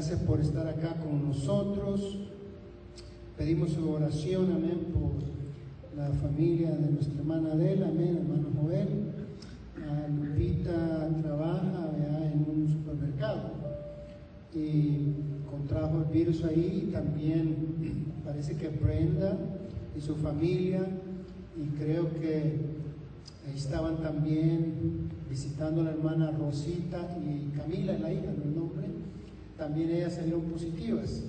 Gracias por estar acá con nosotros. Pedimos su oración, amén, por la familia de nuestra hermana Adela, amén, hermano Joel. Lupita trabaja en un supermercado y contrajo el virus ahí y también parece que Brenda y su familia y creo que estaban también visitando a la hermana Rosita y Camila, la hija nombre, también ellas salieron positivas.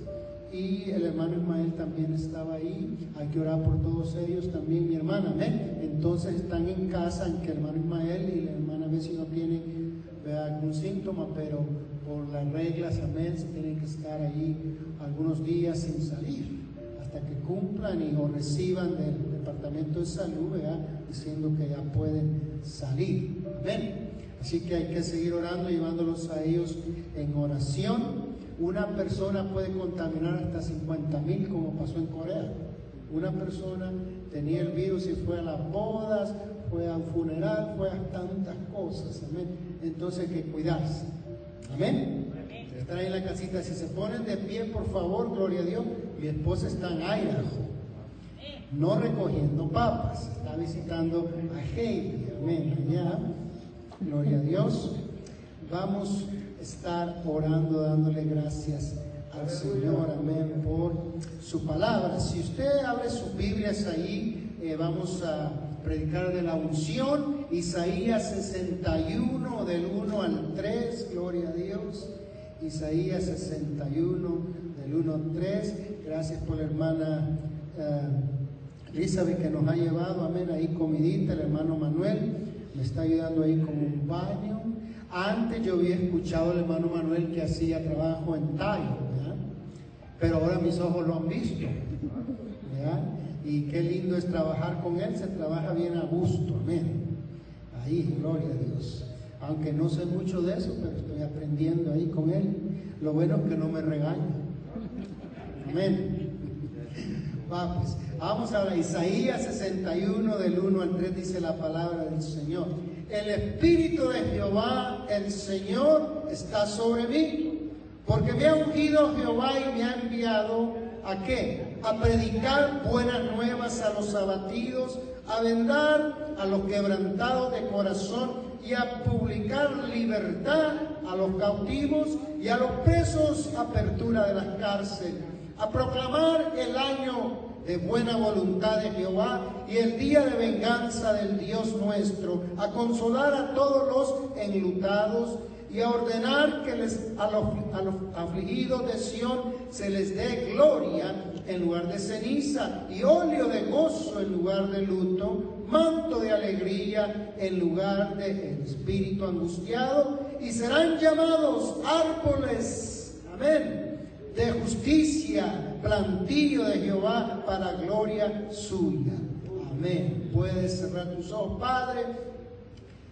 Y el hermano Ismael también estaba ahí, hay que orar por todos ellos, también mi hermana, amén. Entonces están en casa, en que el hermano Ismael y la hermana si no tienen algún síntoma, pero por las reglas, amén, se tienen que estar ahí algunos días sin salir hasta que cumplan y o reciban del Departamento de Salud, diciendo que ya pueden salir. Amén. Así que hay que seguir orando, llevándolos a ellos en oración. Una persona puede contaminar hasta 50 mil, como pasó en Corea. Una persona tenía el virus y fue a las bodas, fue a un funeral, fue a tantas cosas. Amén. Entonces hay que cuidarse. Amén. Están ahí en la casita. Si se ponen de pie, por favor, gloria a Dios. Mi esposa está en Idaho, no recogiendo papas, está visitando a Heidi. Amén. Allá, gloria a Dios. Vamos a estar orando, dándole gracias al Señor, amén, por su palabra. Si usted abre sus Biblias ahí, eh, vamos a predicar de la unción, Isaías 61, del 1 al 3, gloria a Dios. Isaías 61, del 1 al 3. Gracias por la hermana uh, Elizabeth que nos ha llevado, amén, ahí comidita, el hermano Manuel me está ayudando ahí con un baño. Antes yo había escuchado al hermano Manuel que hacía trabajo en tallo, pero ahora mis ojos lo han visto. Y qué lindo es trabajar con Él, se trabaja bien a gusto, amén. Ahí, gloria a Dios. Aunque no sé mucho de eso, pero estoy aprendiendo ahí con Él. Lo bueno es que no me regaña. Amén. Vamos, vamos a Isaías 61 del 1 al 3 dice la palabra del Señor. El Espíritu de Jehová, el Señor, está sobre mí, porque me ha ungido Jehová y me ha enviado a qué? A predicar buenas nuevas a los abatidos, a vendar a los quebrantados de corazón y a publicar libertad a los cautivos y a los presos apertura de las cárceles, a proclamar el año de buena voluntad de Jehová y el día de venganza del Dios nuestro, a consolar a todos los enlutados y a ordenar que les, a, los, a los afligidos de Sión se les dé gloria en lugar de ceniza y óleo de gozo en lugar de luto, manto de alegría en lugar de espíritu angustiado y serán llamados árboles, amén, de justicia, plantillo de Jehová para gloria suya. Amén. Puedes cerrar tus ojos, Padre.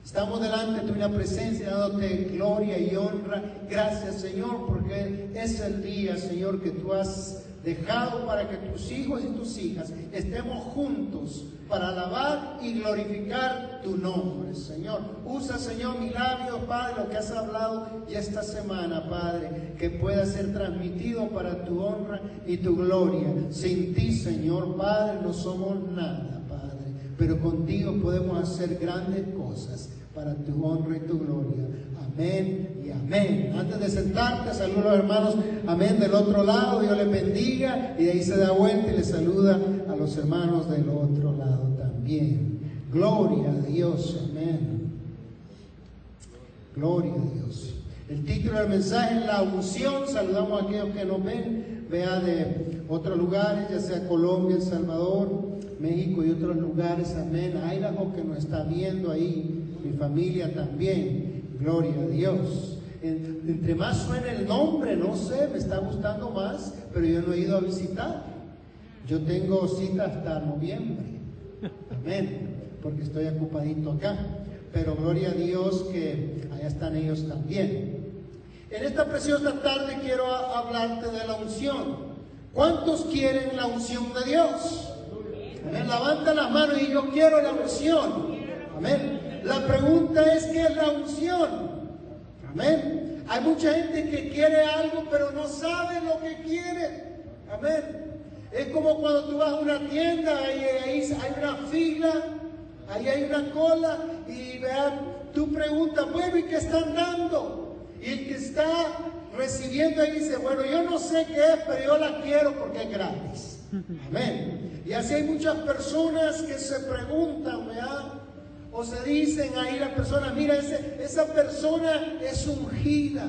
Estamos delante de una presencia dándote gloria y honra. Gracias, Señor, porque es el día, Señor, que tú has dejado para que tus hijos y tus hijas estemos juntos para alabar y glorificar tu nombre, Señor. Usa, Señor, mi labio, Padre, lo que has hablado y esta semana, Padre, que pueda ser transmitido para tu honra y tu gloria. Sin ti, Señor, Padre, no somos nada, pero contigo podemos hacer grandes cosas para tu honra y tu gloria. Amén y amén. Antes de sentarte, saludo a los hermanos, amén, del otro lado, Dios les bendiga, y de ahí se da vuelta y le saluda a los hermanos del otro lado también. Gloria a Dios, amén. Gloria a Dios. El título del mensaje es La unción. Saludamos a aquellos que nos ven, vea de otros lugares, ya sea Colombia, El Salvador, México y otros lugares, amén. Idaho que nos está viendo ahí mi familia también. Gloria a Dios. Entre más suena el nombre, no sé, me está gustando más, pero yo no he ido a visitar. Yo tengo cita hasta noviembre. Amén. Porque estoy ocupadito acá. Pero gloria a Dios que allá están ellos también. En esta preciosa tarde quiero hablarte de la unción. ¿Cuántos quieren la unción de Dios? Amén. Levanta las manos y yo quiero la unción. Amén. La pregunta es, ¿qué es la unción? Amén. Hay mucha gente que quiere algo, pero no sabe lo que quiere. Amén. Es como cuando tú vas a una tienda y ahí hay una fila, ahí hay una cola y vean, tú preguntas, bueno, ¿y qué están dando? Y el que está recibiendo ahí dice, bueno, yo no sé qué es, pero yo la quiero porque es gratis. Amén. Y así hay muchas personas que se preguntan, ¿verdad? O se dicen ahí la persona, mira, esa persona es ungida.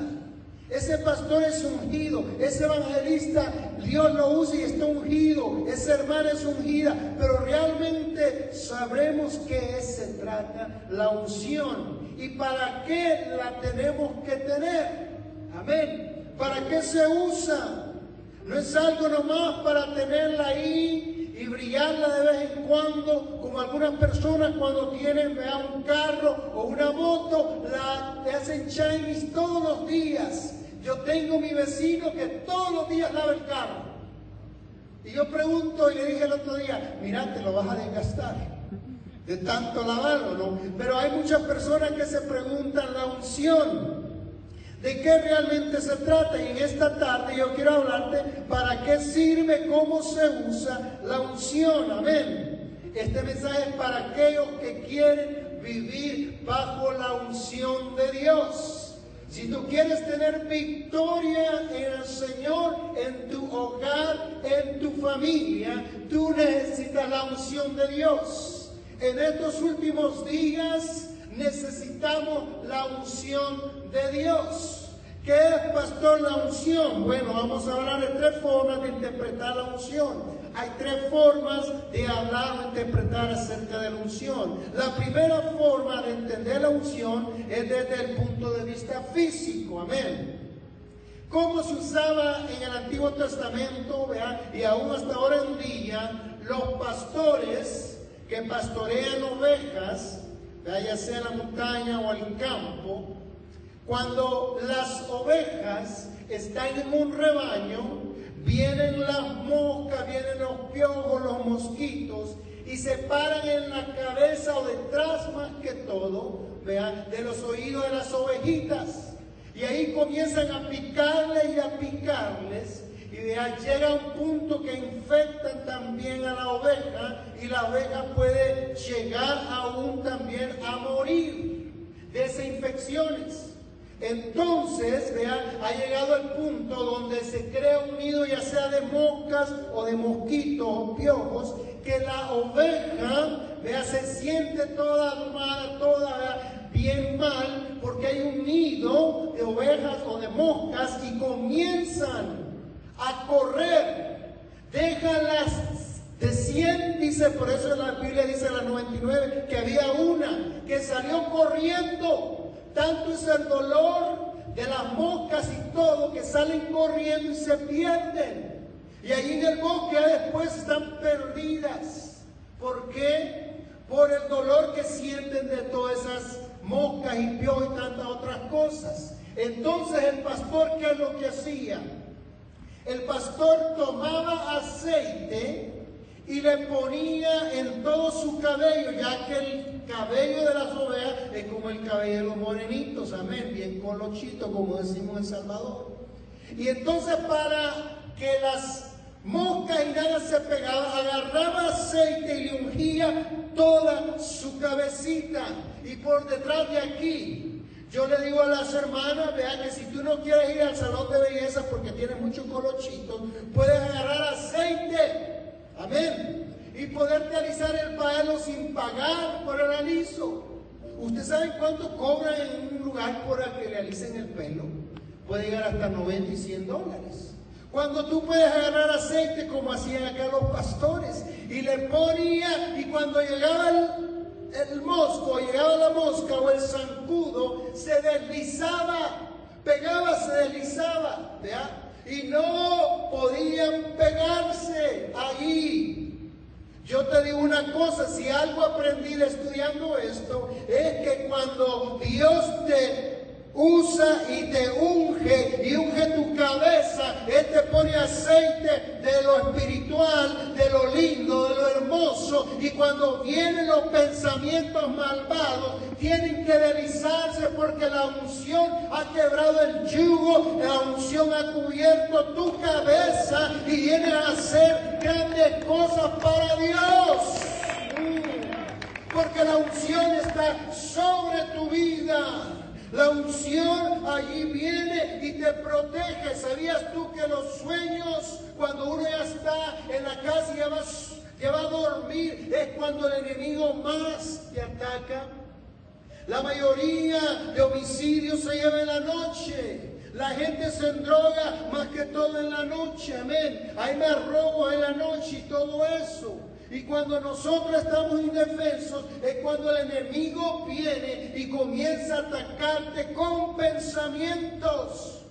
Ese pastor es ungido, ese evangelista Dios lo usa y está ungido, esa hermana es ungida, pero realmente sabremos qué se trata la unción y para qué la tenemos que tener. Amén. ¿Para qué se usa? No es algo nomás para tenerla ahí y brillarla de vez en cuando, como algunas personas cuando tienen un carro o una moto, la hacen Chinese todos los días. Yo tengo mi vecino que todos los días lava el carro. Y yo pregunto y le dije el otro día, mira, te lo vas a desgastar de tanto lavarlo, ¿no? Pero hay muchas personas que se preguntan la unción. ¿De qué realmente se trata? Y en esta tarde yo quiero hablarte para qué sirve, cómo se usa la unción. Amén. Este mensaje es para aquellos que quieren vivir bajo la unción de Dios. Si tú quieres tener victoria en el Señor, en tu hogar, en tu familia, tú necesitas la unción de Dios. En estos últimos días necesitamos la unción de Dios. ¿Qué es, pastor, la unción? Bueno, vamos a hablar de tres formas de interpretar la unción hay tres formas de hablar o interpretar acerca de la unción. La primera forma de entender la unción es desde el punto de vista físico, amén. ¿Cómo se usaba en el Antiguo Testamento y aún hasta ahora en día los pastores que pastorean ovejas, ya sea en la montaña o en el campo, cuando las ovejas están en un rebaño, Vienen las moscas, vienen los piojos, los mosquitos y se paran en la cabeza o detrás más que todo, vean, de los oídos de las ovejitas. Y ahí comienzan a picarles y a picarles. Y vean, llega un punto que infectan también a la oveja y la oveja puede llegar aún también a morir de esas infecciones. Entonces, vean, ha llegado el punto donde se crea un nido, ya sea de moscas o de mosquitos o piojos, que la oveja, vea, se siente toda armada, toda bien mal, porque hay un nido de ovejas o de moscas y comienzan a correr. Déjalas de 100, dice, por eso la Biblia dice la 99, que había una que salió corriendo tanto es el dolor de las moscas y todo que salen corriendo y se pierden. Y allí en el bosque después están perdidas. ¿Por qué? Por el dolor que sienten de todas esas moscas y piojos y tantas otras cosas. Entonces el pastor, ¿qué es lo que hacía? El pastor tomaba aceite y le ponía en todo su cabello, ya que el cabello de las ovejas es como el cabello de los morenitos, amén, bien colochito, como decimos en Salvador. Y entonces para que las moscas y nada se pegaban, agarraba aceite y le ungía toda su cabecita. Y por detrás de aquí, yo le digo a las hermanas, vean que si tú no quieres ir al salón de belleza porque tienes mucho colochito, puedes agarrar aceite Amén. Y poder realizar el palo sin pagar por el aliso. ¿Usted sabe cuánto cobra en un lugar por el que realicen el pelo? Puede llegar hasta 90 y 100 dólares. Cuando tú puedes agarrar aceite como hacían acá los pastores y le ponía y cuando llegaba el, mosco, llegaba la mosca o el zancudo, se deslizaba, pegaba, se deslizaba. ¿vea? Y no podían pegarse allí. Yo te digo una cosa, si algo aprendí estudiando esto, es que cuando Dios te usa y te unge y unge tu cabeza. Él te pone aceite de lo espiritual, de lo lindo, de lo hermoso. Y cuando vienen los pensamientos malvados, tienen que deslizarse porque la unción ha quebrado el yugo, la unción ha cubierto tu cabeza y viene a hacer grandes cosas para Dios. Porque la unción está sobre tu vida. La unción allí viene y te protege. ¿Sabías tú que los sueños, cuando uno ya está en la casa y ya va, a dormir, es cuando el enemigo más te ataca? La mayoría de homicidios se lleva en la noche. La gente se endroga más que todo en la noche, amén. Hay más robos en la noche y todo eso. Y cuando nosotros estamos indefensos es cuando el enemigo viene y comienza a atacarte con pensamientos.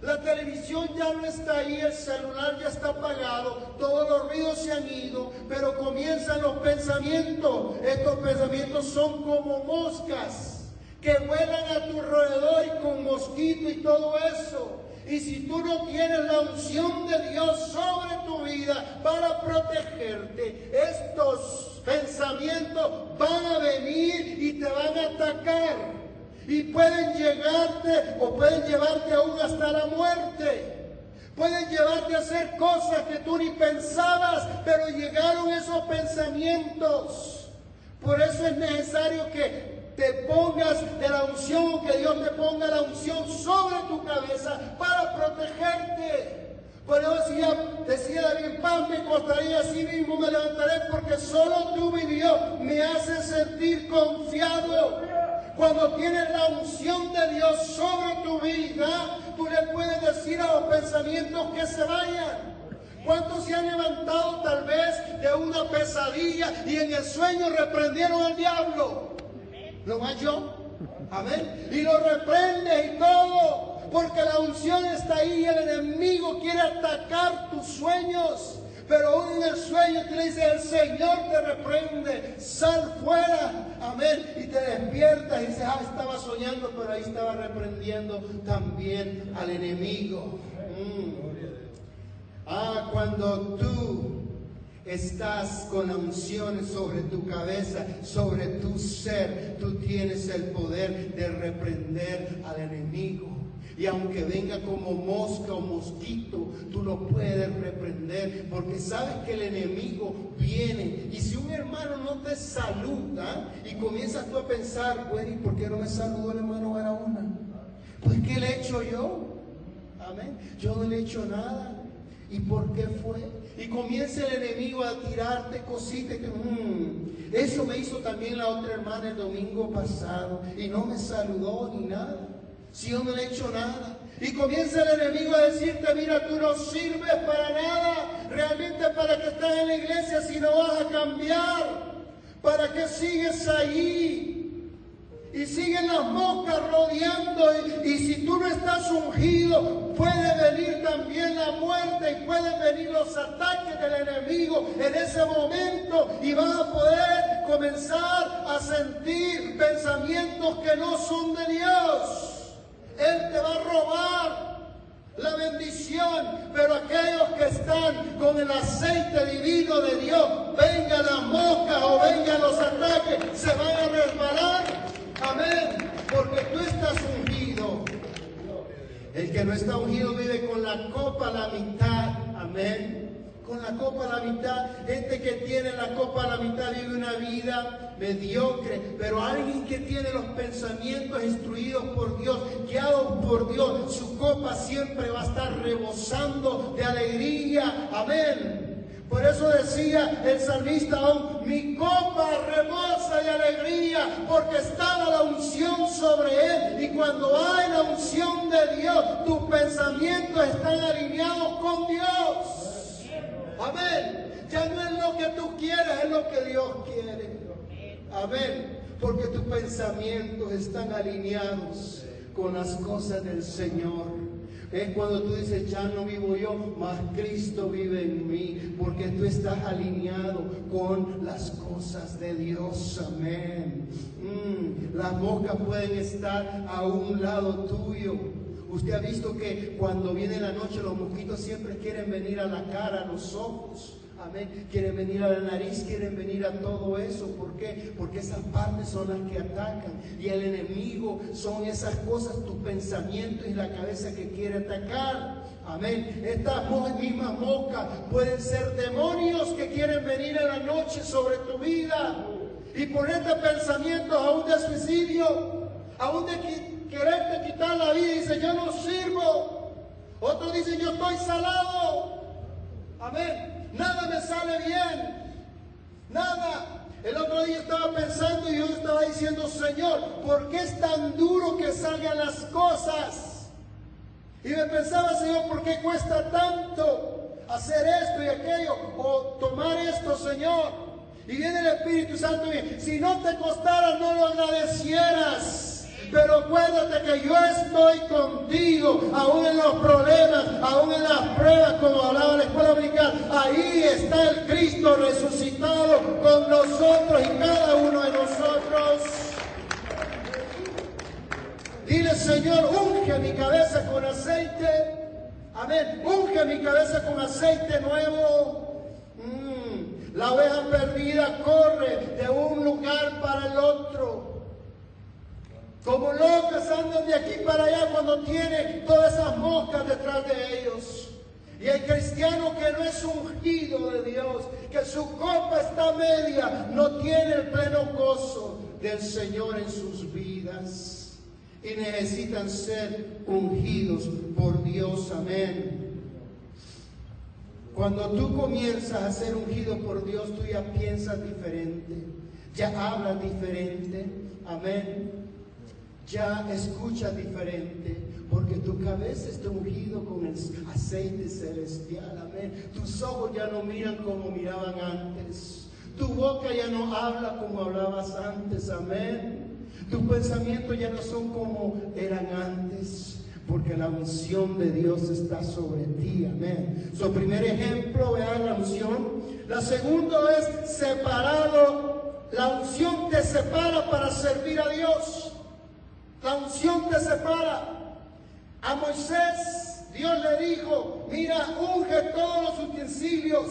La televisión ya no está ahí, el celular ya está apagado, todos los ruidos se han ido, pero comienzan los pensamientos. Estos pensamientos son como moscas que vuelan a tu alrededor y con mosquito y todo eso. Y si tú no tienes la unción de Dios sobre vida para protegerte, estos pensamientos van a venir y te van a atacar. Y pueden llegarte o pueden llevarte aún hasta la muerte. Pueden llevarte a hacer cosas que tú ni pensabas, pero llegaron esos pensamientos. Por eso es necesario que te pongas de la unción, que Dios te ponga la unción sobre tu cabeza para protegerte. Por eso decía, decía David, paz me costaré así mismo me levantaré porque solo tú, mi Dios, me haces sentir confiado. Cuando tienes la unción de Dios sobre tu vida, tú le puedes decir a los pensamientos que se vayan. ¿Cuántos se han levantado tal vez de una pesadilla y en el sueño reprendieron al diablo? lo más yo. Amén. Y lo reprende y todo. Porque la unción está ahí y el enemigo quiere atacar tus sueños. Pero aún en el sueño te dice, el Señor te reprende, sal fuera, amén, y te despiertas y dices, ah, estaba soñando, pero ahí estaba reprendiendo también al enemigo. Mm. Ah, cuando tú Estás con la unción sobre tu cabeza, sobre tu ser. Tú tienes el poder de reprender al enemigo. Y aunque venga como mosca o mosquito, tú lo puedes reprender porque sabes que el enemigo viene. Y si un hermano no te saluda y comienzas tú a pensar, bueno, ¿y por qué no me saludó el hermano Barahona? Pues ¿qué le he hecho yo? Amén. Yo no le he hecho nada. ¿Y por qué fue? Y comienza el enemigo a tirarte cositas que, mm, eso me hizo también la otra hermana el domingo pasado y no me saludó ni nada. Si yo no le he hecho nada. Y comienza el enemigo a decirte, mira, tú no sirves para nada, realmente para que estás en la iglesia si no vas a cambiar. ¿Para qué sigues ahí? y siguen las moscas rodeando y, si tú no estás ungido puede venir también la muerte y pueden venir los ataques del enemigo en ese momento y vas a poder comenzar a sentir pensamientos que no son de Dios. Él te va a robar la bendición, pero aquellos que están con el aceite divino de Dios, venga la mosca o venga los ataques, se van a resbalar Amén. Porque tú estás ungido. El que no está ungido vive con la copa a la mitad. Amén. Con la copa a la mitad. Gente que tiene la copa a la mitad vive una vida mediocre. Pero alguien que tiene los pensamientos instruidos por Dios, guiados por Dios, su copa siempre va a estar rebosando de alegría. Amén. Por eso decía el salmista aún, mi copa rebosa de alegría porque estaba la unción sobre él. Y cuando hay la unción de Dios, tus pensamientos están alineados con Dios. Amén. Ya no es lo que tú quieres, es lo que Dios quiere. Amén. Porque tus pensamientos están alineados con las cosas del Señor. Es cuando tú dices, ya no vivo yo, mas Cristo vive en mí, porque tú estás alineado con las cosas de Dios. Amén. Mm, las moscas pueden estar a un lado tuyo. Usted ha visto que cuando viene la noche los mosquitos siempre quieren venir a la cara, a los ojos. Amén. Quieren venir a la nariz, quieren venir a todo eso. ¿Por qué? Porque esas partes son las que atacan. Y el enemigo son esas cosas, tu pensamiento y la cabeza que quiere atacar. Amén. Estas mismas moscas pueden ser demonios que quieren venir en la noche sobre tu vida y ponerte pensamientos aún de suicidio, aún de quererte quitar la vida. Dice, yo no sirvo. Otro dice, yo estoy salado. Amén. Nada me sale bien. Nada. El otro día estaba pensando y yo estaba diciendo, Señor, ¿por qué es tan duro que salgan las cosas? Y me pensaba, Señor, ¿por qué cuesta tanto hacer esto y aquello o tomar esto, Señor? Y viene el Espíritu Santo y si no te costara, no lo agradecieras. Pero acuérdate que yo estoy contigo, aún en los problemas, aún en las pruebas, como hablaba la escuela dominical. Ahí está el Cristo resucitado con nosotros y cada uno de nosotros. Dile, Señor, unge mi cabeza con aceite. Amén. Unge mi cabeza con aceite nuevo. Mm. La oveja perdida corre de un lugar para el otro. Como locas andan de aquí para allá cuando tiene todas esas moscas detrás de ellos. Y el cristiano que no es ungido de Dios, que su copa está media, no tiene el pleno gozo del Señor en sus vidas. Y necesitan ser ungidos por Dios. Amén. Cuando tú comienzas a ser ungido por Dios, tú ya piensas diferente, ya hablas diferente. Amén ya escucha diferente, porque tu cabeza está ungido con el aceite celestial, amén. Tus ojos ya no miran como miraban antes, tu boca ya no habla como hablabas antes, amén. Tus pensamientos ya no son como eran antes, porque la unción de Dios está sobre ti, amén. Su primer ejemplo, vean la unción. La segunda es separado, la unción te separa para servir a Dios. La unción te separa. A Moisés Dios le dijo, mira, unge todos los utensilios,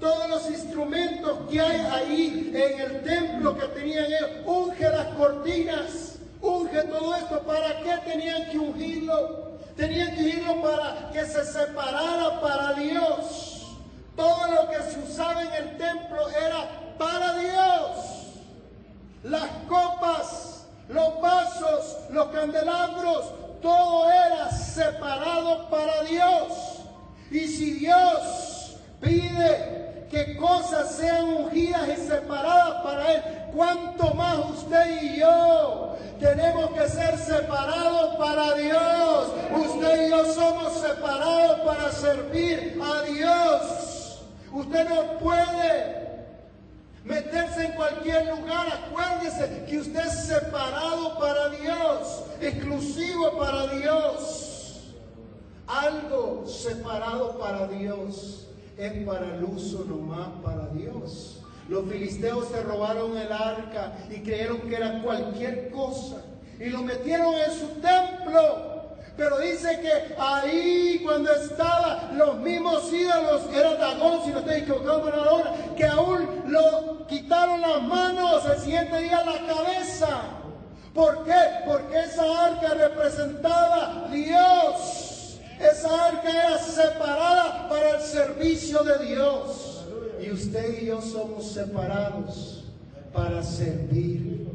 todos los instrumentos que hay ahí en el templo que tenían ellos. Unge las cortinas, unge todo esto. ¿Para qué tenían que ungirlo? Tenían que ungirlo para que se separara para Dios. Todo lo que se usaba en el templo era para Dios. Las vasos, los candelabros, todo era separado para Dios. Y si Dios pide que cosas sean ungidas y separadas para Él, ¿cuánto más usted y yo tenemos que ser separados para Dios? Usted y yo somos separados para servir a Dios. Usted no puede meterse en cualquier lugar. Acuérdese que usted es separado para Dios, exclusivo para Dios. Algo separado para Dios es para el uso nomás para Dios. Los filisteos se robaron el arca y creyeron que era cualquier cosa y lo metieron en su templo. Pero dice que ahí cuando estaba los mismos ídolos, era Dagón, si no estoy equivocado ahora, que aún lo quitaron las manos, el siguiente día la cabeza. ¿Por qué? Porque esa arca representaba Dios. Esa arca era separada para el servicio de Dios. Y usted y yo somos separados para servir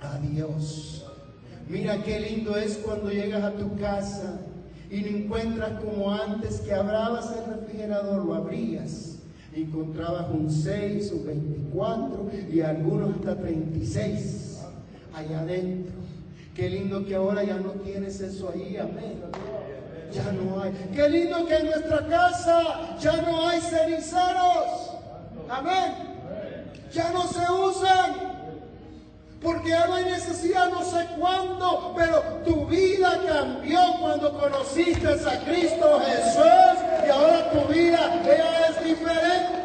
a Dios. Mira qué lindo es cuando llegas a tu casa y no encuentras como antes que abrabas el refrigerador, lo abrías. Encontrabas un 6, un 24 y algunos hasta 36 allá adentro. Qué lindo que ahora ya no tienes eso ahí, amén. Ya no hay. Qué lindo que en nuestra casa ya no hay ceniceros. Amén. Ya no se usan. Porque no hay necesidad, no sé cuándo, pero tu vida cambió cuando conociste a Cristo Jesús y ahora tu vida es diferente.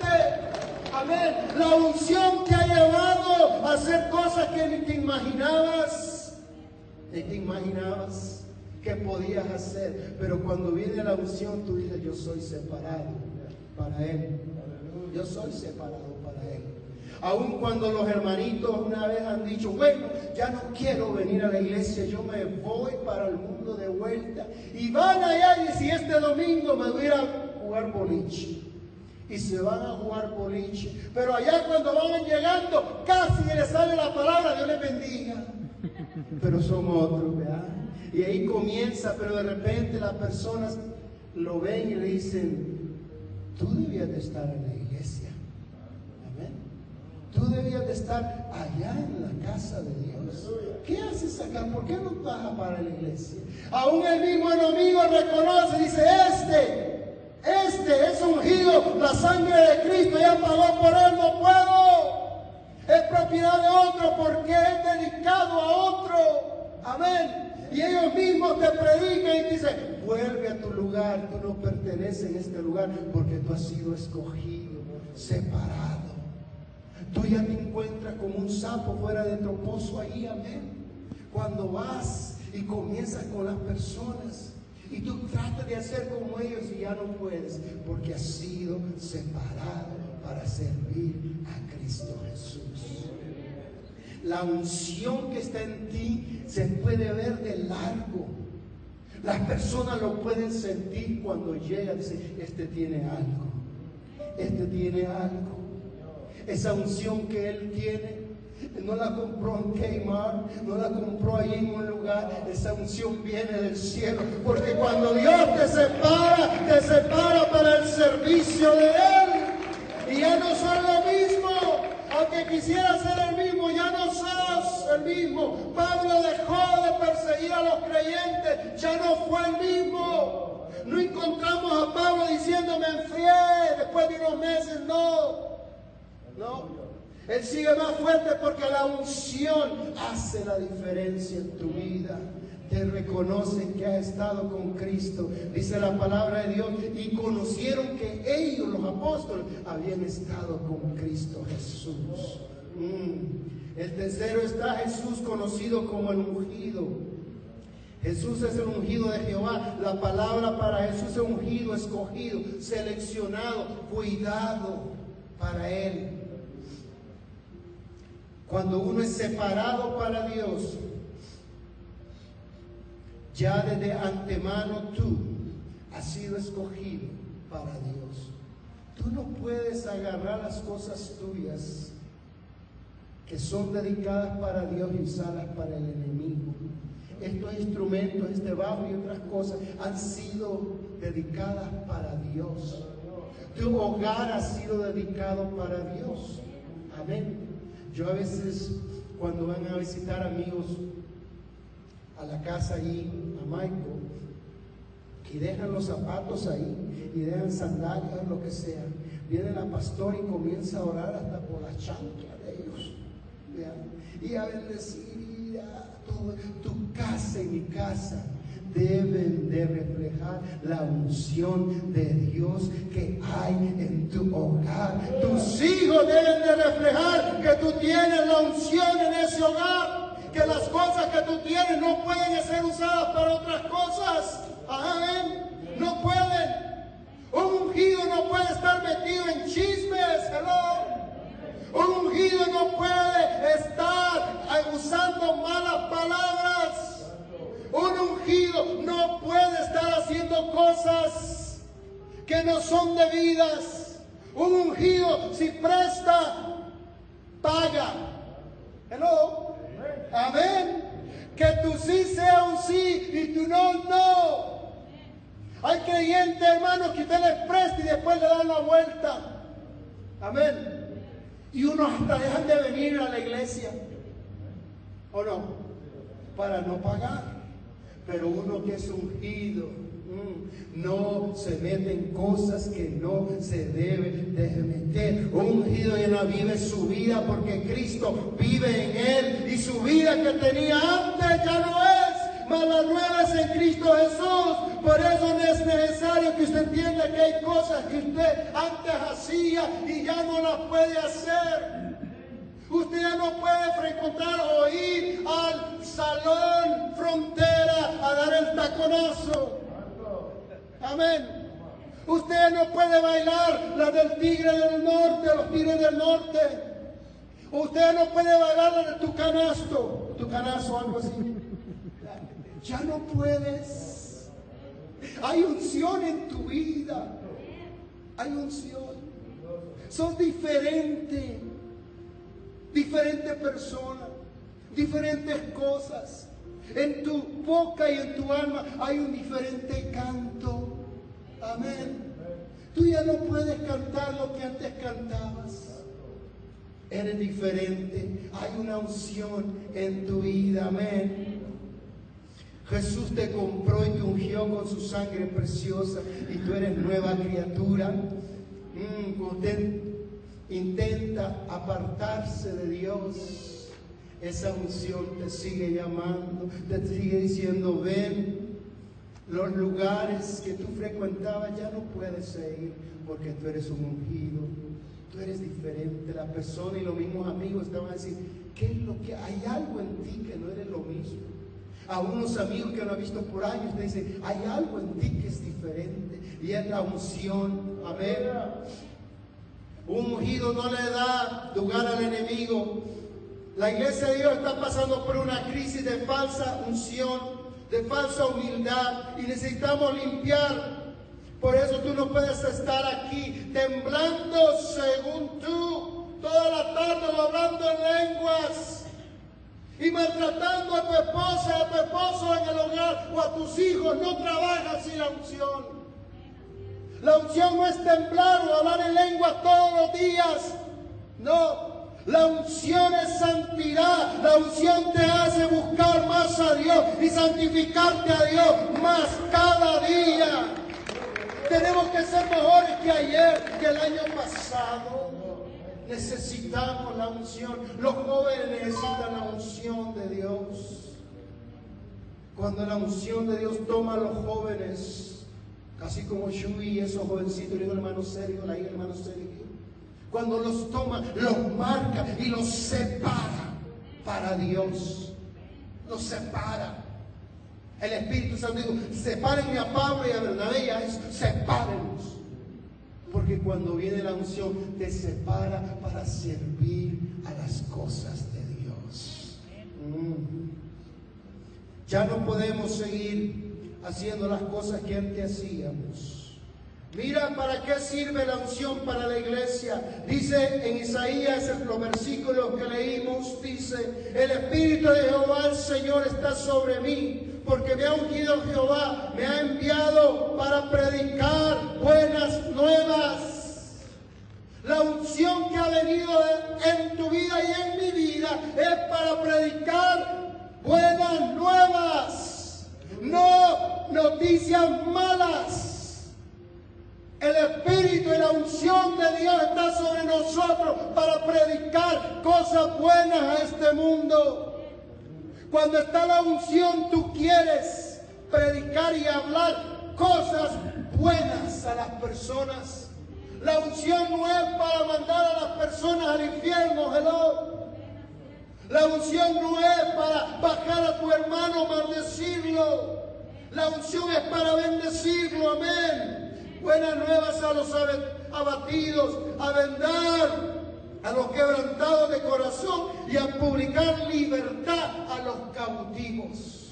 Amén. La unción te ha llevado a hacer cosas que ni te imaginabas. Ni te imaginabas que podías hacer. Pero cuando viene la unción, tú dices, yo soy separado para Él. Yo soy separado. Aun cuando los hermanitos una vez han dicho, bueno, ya no quiero venir a la iglesia, yo me voy para el mundo de vuelta. Y van allá y si este domingo me voy a jugar boliche. Y se van a jugar boliche. Pero allá cuando van llegando, casi les sale la palabra, Dios les bendiga. Pero son otros, ¿verdad? Y ahí comienza, pero de repente las personas lo ven y le dicen, tú debías de estar en la iglesia. Tú debías de estar allá en la casa de Dios. ¿Qué haces acá? ¿Por qué no vas para la iglesia? Aún el mismo enemigo reconoce, dice, este, este es ungido, la sangre de Cristo ya pagó por él, no puedo. Es propiedad de otro porque es dedicado a otro. Amén. Y ellos mismos te predican y dicen, vuelve a tu lugar, tú no perteneces en este lugar porque tú has sido escogido, separado. Tú ya te encuentras como un sapo fuera de tu pozo ahí, amén. Cuando vas y comienzas con las personas y tú tratas de hacer como ellos y ya no puedes porque has sido separado para servir a Cristo Jesús. La unción que está en ti se puede ver de largo. Las personas lo pueden sentir cuando llegan. Este tiene algo. Este tiene algo. Esa unción que él tiene no la compró en Kmart, no la compró ahí en un lugar. Esa unción viene del cielo. Porque cuando Dios te separa, te separa para el servicio de Él. Y ya no son lo mismo. Aunque quisiera ser el mismo, ya no sos el mismo. Pablo dejó de perseguir a los creyentes, ya no fue el mismo. No encontramos a Pablo diciendo me enfrié después de unos meses, no. No. Él sigue más fuerte porque la unción hace la diferencia en tu vida te reconocen que ha estado con Cristo, dice la palabra de Dios, y conocieron que ellos, los apóstoles, habían estado con Cristo Jesús. Mm. El tercero está Jesús conocido como el ungido. Jesús es el ungido de Jehová. La palabra para Jesús es ungido, escogido, seleccionado, cuidado para Él. Cuando uno es separado para Dios, ya desde antemano tú has sido escogido para Dios. Tú no puedes agarrar las cosas tuyas que son dedicadas para Dios y usarlas para el enemigo. Estos instrumentos, este bajo y otras cosas han sido dedicadas para Dios. Tu hogar ha sido dedicado para Dios. Amén. Yo a veces cuando van a visitar amigos a la casa allí, a Michael, y dejan los zapatos ahí, y dejan sandalias, lo que sea. Viene la pastora y comienza a orar hasta por las chanclas de ellos. Y a bendecir todo, tu casa y mi casa deben de reflejar la unción de Dios que hay en tu hogar. Tus hijos deben de reflejar que tú tienes la unción en ese hogar que las cosas que tú tienes no pueden ser usadas para otras cosas. Amén. No pueden. Un ungido no puede estar metido en chismes. Hello. Un ungido no puede estar usando malas palabras. Un ungido no puede estar haciendo cosas que no son debidas. Un ungido si presta, paga. Hello. Amén. Que tu sí sea un sí y tu no, no. Hay creyentes, hermanos, que usted les presta y después le dan la vuelta. Amén. Y uno hasta dejan de venir a la iglesia. ¿O no? Para no pagar. Pero uno que es ungido Mm, no se meten cosas que no se deben de meter. Un ungido ya no vive su vida porque Cristo vive en él y su vida que tenía antes ya no es. Mas la nueva es en Cristo Jesús. Por eso es necesario que usted entienda que hay cosas que usted antes hacía y ya no las puede hacer. Usted ya no puede frecuentar o ir al salón frontera a dar el taconazo. Amén. Usted no puede bailar la del tigre del norte, los tigres del norte. Usted no puede bailar la de tu canasto, tu canazo, algo así. Ya no puedes. Hay unción en tu vida. Hay unción. Sos diferente. Diferente persona. Diferentes cosas. En tu boca y en tu alma hay un diferente canto. Amén. Tú ya no puedes cantar lo que antes cantabas. Eres diferente. Hay una unción en tu vida. Amén. Jesús te compró y te ungió con su sangre preciosa y tú eres nueva criatura. Mm, intenta apartarse de Dios. Esa unción te sigue llamando, te sigue diciendo, ven, los lugares que tú frecuentabas ya no puedes seguir porque tú eres un ungido, tú eres diferente. La persona y los mismos amigos estaban a decir, ¿qué es lo que hay algo en ti que no eres lo mismo? A unos amigos que lo han visto por años te dicen, hay algo en ti que es diferente y es la unción. Amén. Un ungido no le da lugar al enemigo. La iglesia de Dios está pasando por una crisis de falsa unción de falsa humildad y necesitamos limpiar. Por eso tú no puedes estar aquí temblando según tú, toda la tarde hablando en lenguas y maltratando a tu esposa, a tu esposo en el hogar o a tus hijos. No trabajas sin la unción. La unción no es temblar o hablar en lengua todos los días. No, la unción es santidad. La unción te hace buscar más a Dios y santificarte a Dios más cada día. Tenemos que ser mejores que ayer, que el año pasado. Necesitamos la unción. Los jóvenes necesitan la unción de Dios. Cuando la unción de Dios toma a los jóvenes, así como Shui y esos jovencitos, el hermano Sergio, la hija hermano Sergio, cuando los toma, los marca y los separa para Dios. Los separa. El Espíritu Santo dijo, sepárenme a Pablo y a Bernabé y a eso, sepárenlos. Porque cuando viene la unción, te separa para servir a las cosas de Dios. Mm. Ya no podemos seguir haciendo las cosas que antes hacíamos. Mira para qué sirve la unción para la iglesia. Dice en Isaías, en los versículos que leímos, dice, el Espíritu de Jehová el Señor está sobre mí, porque me ha ungido Jehová, me ha enviado para predicar buenas nuevas. La unción que ha venido en tu vida y en mi vida es para predicar buenas nuevas, no noticias malas. El Espíritu y la unción de Dios está sobre nosotros para predicar cosas buenas a este mundo. Cuando está la unción, tú quieres predicar y hablar cosas buenas a las personas. La unción no es para mandar a las personas al infierno, hello. La unción no es para bajar a tu hermano, maldecirlo. La unción es para bendecirlo, amén buenas nuevas a los abatidos, a vendar a los quebrantados de corazón y a publicar libertad a los cautivos.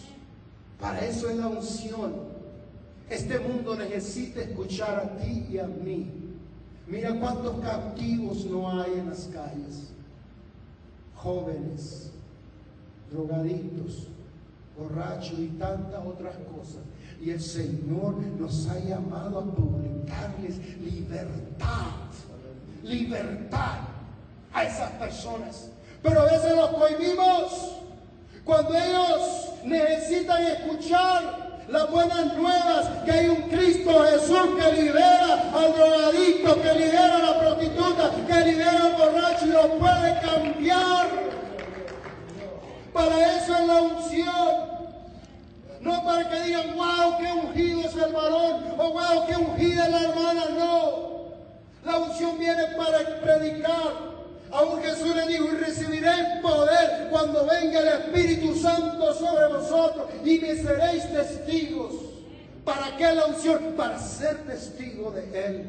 Para eso es la unción. Este mundo necesita escuchar a ti y a mí. Mira cuántos cautivos no hay en las calles. Jóvenes, drogaditos, borrachos y tantas otras cosas. Y el Señor nos ha llamado a publicarles libertad, libertad a esas personas. Pero a veces los prohibimos cuando ellos necesitan escuchar las buenas nuevas que hay un Cristo Jesús que libera al drogadicto, que libera a la prostituta, que libera al borracho y lo puede cambiar. Para eso es la unción. No para que digan, wow, qué ungido es el varón, o wow, qué ungida es la hermana, no. La unción viene para predicar. Aún Jesús le dijo, y recibiré poder cuando venga el Espíritu Santo sobre vosotros y me seréis testigos. ¿Para qué la unción? Para ser testigo de Él.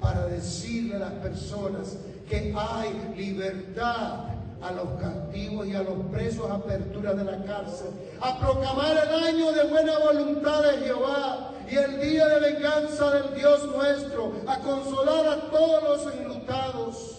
Para decirle a las personas que hay libertad a los castigos y a los presos, apertura de la cárcel, a proclamar el año de buena voluntad de Jehová y el día de venganza del Dios nuestro, a consolar a todos los enlutados,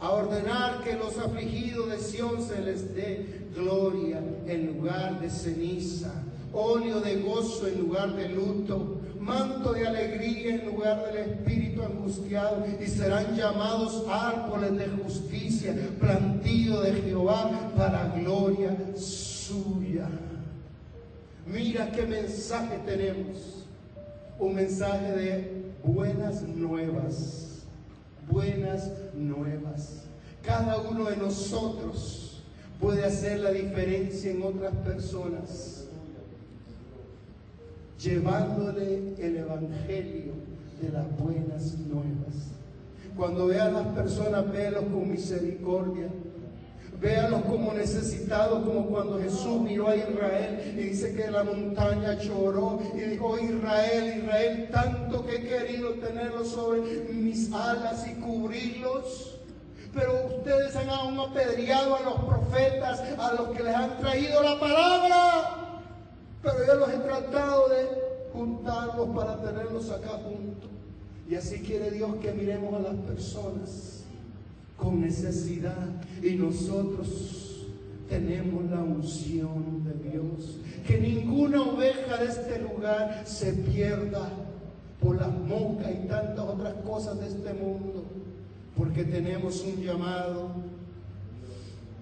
a ordenar que los afligidos de Sión se les dé gloria en lugar de ceniza, óleo de gozo en lugar de luto, manto de alegría en lugar del espíritu angustiado, y serán llamados árboles de justicia, plantío de Jehová para gloria suya. Mira qué mensaje tenemos. Un mensaje de buenas nuevas. Buenas nuevas. Cada uno de nosotros puede hacer la diferencia en otras personas llevándole el Evangelio de las buenas nuevas. Cuando vean las personas, véanlos con misericordia. Véanlos como necesitados, como cuando Jesús miró a Israel y dice que la montaña lloró y dijo, Israel, Israel, tanto que he querido tenerlos sobre mis alas y cubrirlos. Pero ustedes han aún apedreado a los profetas, a los que les han traído la palabra. Pero yo los he tratado de juntarlos para tenerlos acá juntos. Y así quiere Dios que miremos a las personas con necesidad. Y nosotros tenemos la unción de Dios. Que ninguna oveja de este lugar se pierda por las moscas y tantas otras cosas de este mundo. Porque tenemos un llamado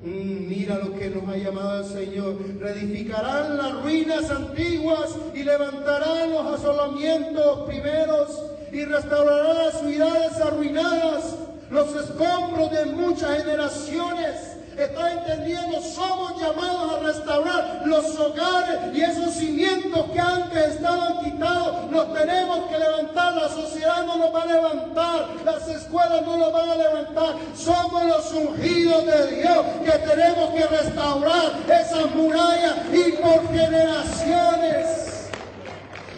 Mm, mira lo que nos ha llamado el Señor. Reedificarán las ruinas antiguas y levantarán los asolamientos primeros y restaurarán las ciudades arruinadas, los escombros de muchas generaciones está entendiendo, somos llamados a restaurar los hogares y esos cimientos que antes estaban quitados, los tenemos que levantar, la sociedad no los va a levantar, las escuelas no los van a levantar, somos los ungidos de Dios que tenemos que restaurar esas murallas y por generaciones.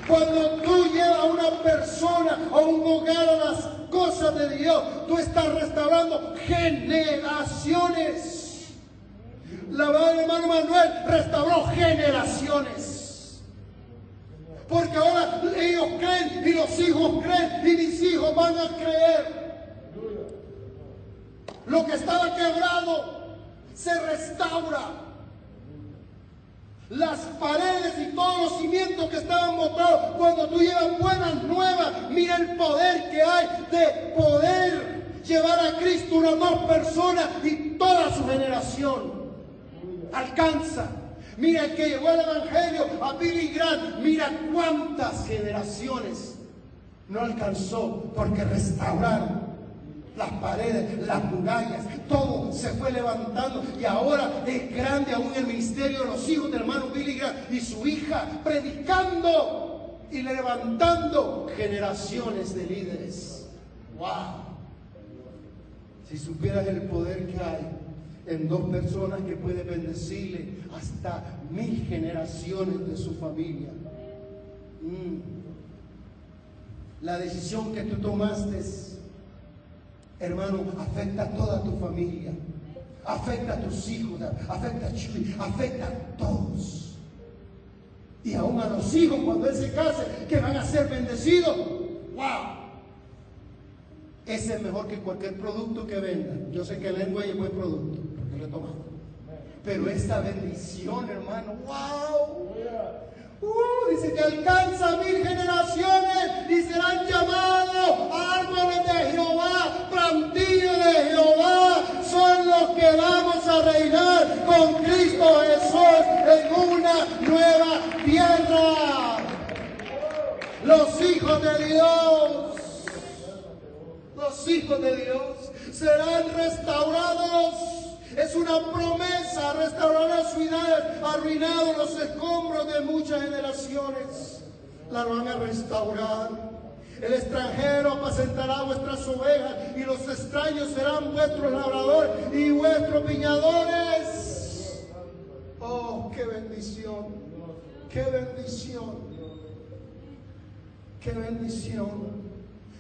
Cuando tú llevas a una persona a un hogar a las cosas de Dios, tú estás restaurando generaciones. La madre hermano Manuel restauró generaciones. Porque ahora ellos creen y los hijos creen y mis hijos van a creer. Lo que estaba quebrado se restaura. Las paredes y todos los cimientos que estaban botados, cuando tú llevas buenas nuevas, el poder que hay de poder llevar a Cristo una más persona y toda su generación alcanza. Mira el que llevó el Evangelio a Billy Grant. Mira cuántas generaciones no alcanzó porque restauraron las paredes, las murallas, todo se fue levantando y ahora es grande aún el ministerio de los hijos del hermano Billy Grant y su hija predicando y levantando generaciones de líderes. ¡Wow! Si supieras el poder que hay en dos personas que puede bendecirle hasta mil generaciones de su familia. Mm. La decisión que tú tomaste, hermano, afecta a toda tu familia, afecta a tus hijos, afecta a Chuy, afecta a todos. Y aún a los hijos cuando él se case, que van a ser bendecidos. ¡Wow! Ese es mejor que cualquier producto que venda. Yo sé que lengua es buen producto. Pero esta bendición, hermano, wow. Uh, dice que alcanza mil generaciones y serán llamados árboles de Jehová, plantillos de Jehová. Son los que vamos a reinar con nueva tierra. Los hijos de Dios, los hijos de Dios serán restaurados Es una promesa restaurar las ciudades, arruinado los escombros de muchas generaciones. La van a restaurar. El extranjero apacentará vuestras ovejas y los extraños serán vuestros labradores y vuestros viñadores. Oh, qué bendición, qué bendición, qué bendición.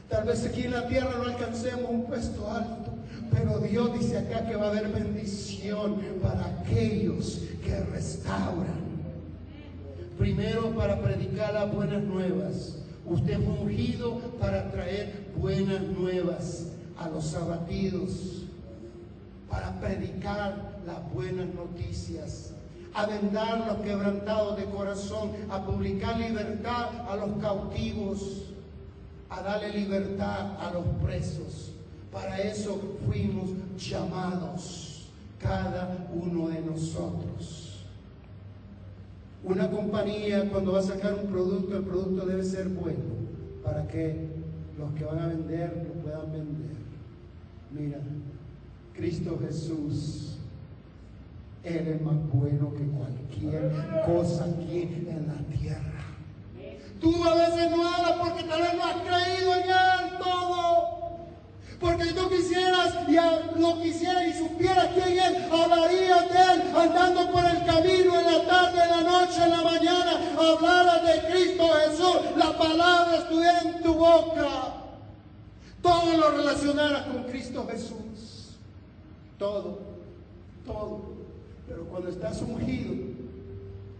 Tal vez aquí en la tierra no alcancemos un puesto alto, pero Dios dice acá que va a haber bendición para aquellos que restauran. Primero para predicar las buenas nuevas. Usted fue ungido para traer buenas nuevas a los abatidos, para predicar las buenas noticias, a vendar los quebrantados de corazón, a publicar libertad a los cautivos, a darle libertad a los presos. Para eso fuimos llamados, cada uno de nosotros. Una compañía cuando va a sacar un producto, el producto debe ser bueno para que los que van a vender lo puedan vender. Mira, Cristo Jesús, Él es más bueno que cualquier cosa aquí en la tierra. Tú a veces no hablas porque tal vez no has creído en Él todo. Porque si tú quisieras y lo quisieras y supieras quién es, hablarías de él andando por el camino en la tarde, en la noche, en la mañana, hablaras de Cristo Jesús, la palabra estuviera en tu boca. Todo lo relacionaras con Cristo Jesús. Todo, todo. Pero cuando estás ungido,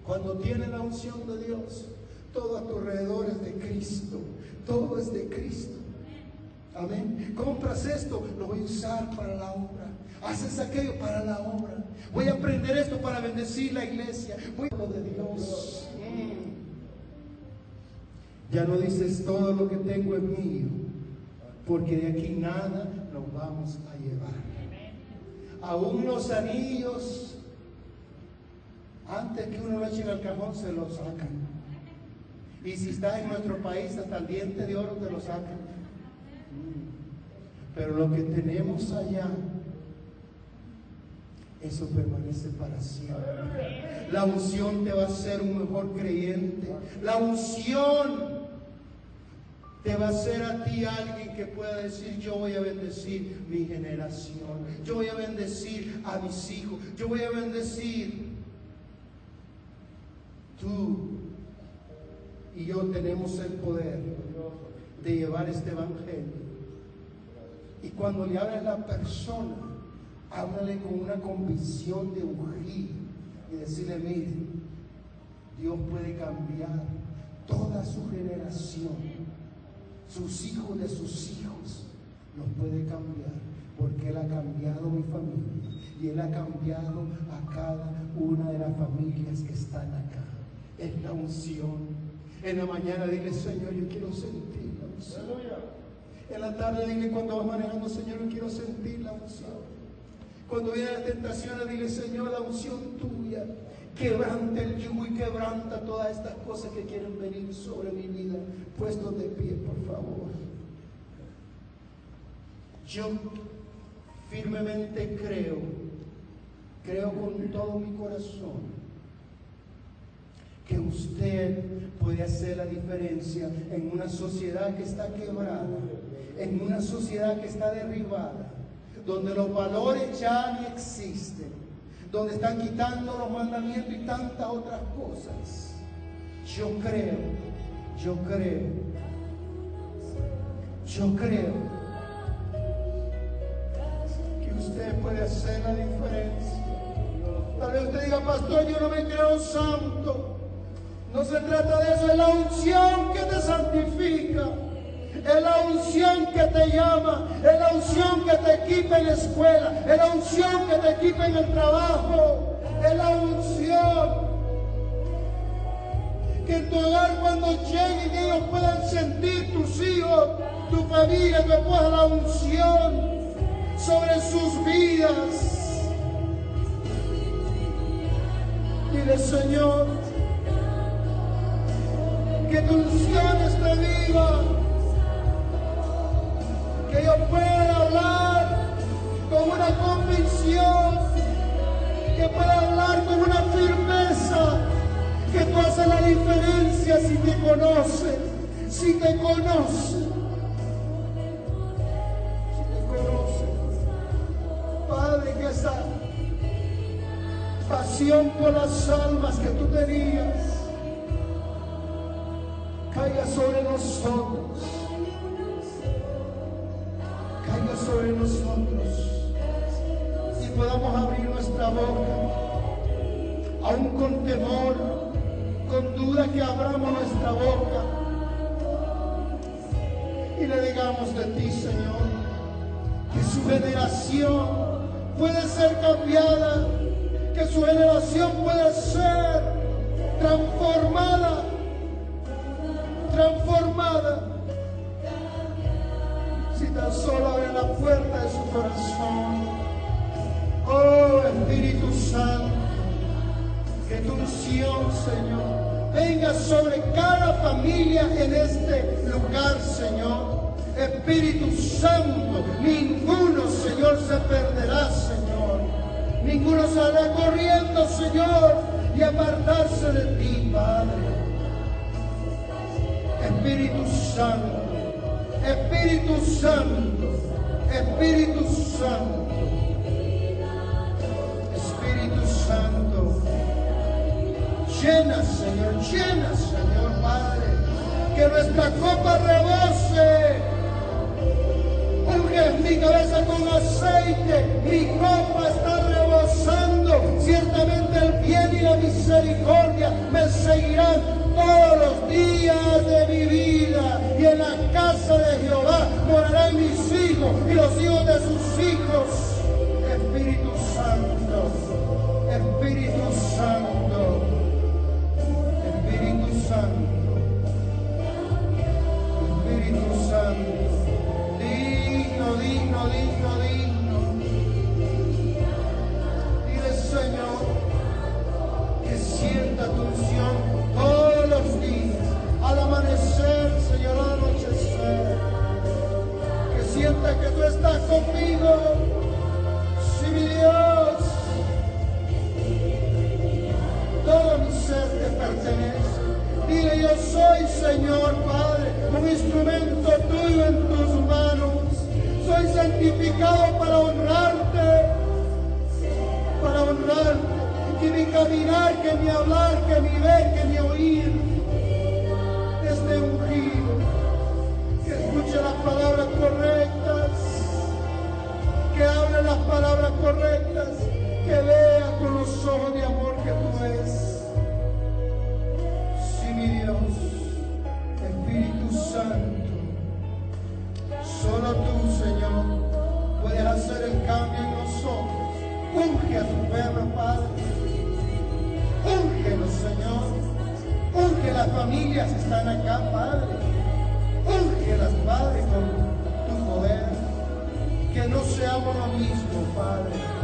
cuando tienes la unción de Dios, todo a tu alrededor es de Cristo. Todo es de Cristo. Amén. Compras esto, lo voy a usar para la obra. Haces aquello para la obra. Voy a aprender esto para bendecir la iglesia. Voy a lo de Dios. Ya no dices todo lo que tengo es mío, porque de aquí nada nos vamos a llevar. Aún los anillos, antes que uno lo eche al cajón, se lo sacan. Y si estás en nuestro país, hasta el diente de oro te lo sacan. Pero lo que tenemos allá, eso permanece para siempre. La unción te va a hacer un mejor creyente. La unción te va a hacer a ti alguien que pueda decir, yo voy a bendecir mi generación, yo voy a bendecir a mis hijos, yo voy a bendecir. Tú y yo tenemos el poder de llevar este evangelio y cuando le habla a la persona, háblale con una convicción de ungir y decirle, mire, Dios puede cambiar toda su generación, sus hijos de sus hijos, los puede cambiar, porque Él ha cambiado mi familia y Él ha cambiado a cada una de las familias que están acá. Es la unción. En la mañana dile, Señor, yo quiero sentir la unción. En la tarde dile cuando vas manejando, Señor, yo quiero sentir la unción. Cuando viene la tentación, dile, Señor, la unción tuya. Quebranta el yugo y quebranta todas estas cosas que quieren venir sobre mi vida. Puestos de pie, por favor. Yo firmemente creo, creo con todo mi corazón, que usted puede hacer la diferencia en una sociedad que está quebrada en una sociedad que está derribada, donde los valores ya ni existen, donde están quitando los mandamientos y tantas otras cosas. Yo creo, yo creo, yo creo que usted puede hacer la diferencia. Tal vez usted diga, pastor, yo no me creo santo. No se trata de eso, es la unción que te santifica. Es la unción que te llama, es la unción que te equipa en la escuela, es la unción que te equipa en el trabajo, es la unción. Que en tu hogar cuando lleguen ellos puedan sentir tus hijos, tu familia, tu esposa, la unción sobre sus vidas. Dile Señor, que tu unción esté viva que yo pueda hablar con una convicción que pueda hablar con una firmeza, que tú haces la diferencia si te conoce, si te conoce. Si te conoce. Padre, que esa pasión por las almas que tú tenías caiga sobre nosotros. Caiga sobre nosotros. Y podamos abrir nuestra boca, aún con temor, con duda que abramos nuestra boca. Y le digamos de ti, Señor, que su generación puede ser cambiada, que su generación puede ser transformada, transformada. Si tan solo abre la puerta de su corazón. Oh Espíritu Santo, que tu unción, Señor, venga sobre cada familia en este lugar, Señor. Espíritu Santo, ninguno, Señor, se perderá, Señor. Ninguno saldrá corriendo, Señor, y apartarse de ti, Padre. Espíritu Santo, Espíritu Santo, Espíritu Santo. Espíritu Santo, llena, Señor, llena, Señor Padre, que nuestra copa rebose. Unge mi cabeza con aceite, mi copa está rebosando. Ciertamente el bien y la misericordia me seguirán todos los días de mi vida. Y en la casa de Jehová morarán mis hijos y los hijos de sus hijos. Espíritu Santo, Espíritu Santo, familias están acá, Padre. Úngelas, Padre, con tu poder que no seamos lo mismo, Padre.